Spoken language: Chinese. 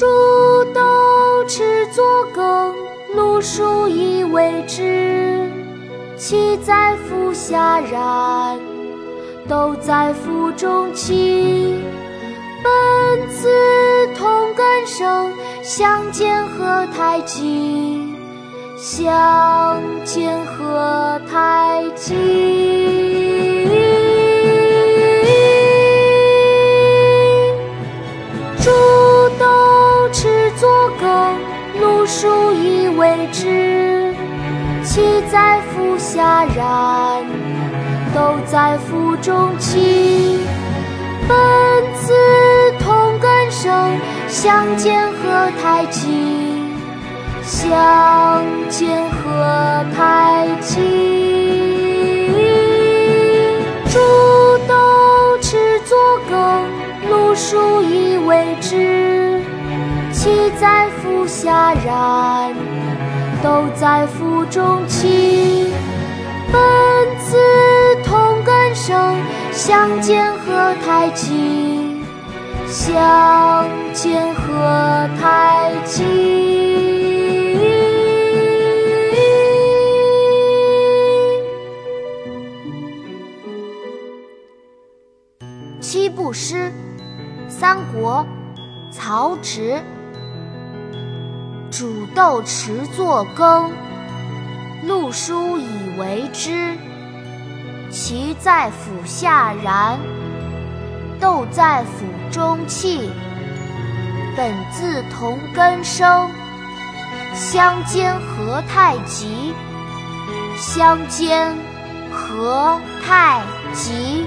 煮豆持作羹，漉菽以为汁。萁在釜下燃，豆在釜中泣。本自同根生，相煎何太急？相煎何太急？以为汁。萁在釜下燃，豆在釜中泣。本自同根生，相煎何太急？相煎何太急？煮豆持作羹，漉菽以为汁。萁在釜下燃，都在腹中泣。本自同根生，相煎何太急？相煎何太急？七步诗，三国，曹植。煮豆持作羹，漉菽以为汁。萁在釜下燃，豆在釜中泣。本自同根生，相煎何太急？相煎何太急？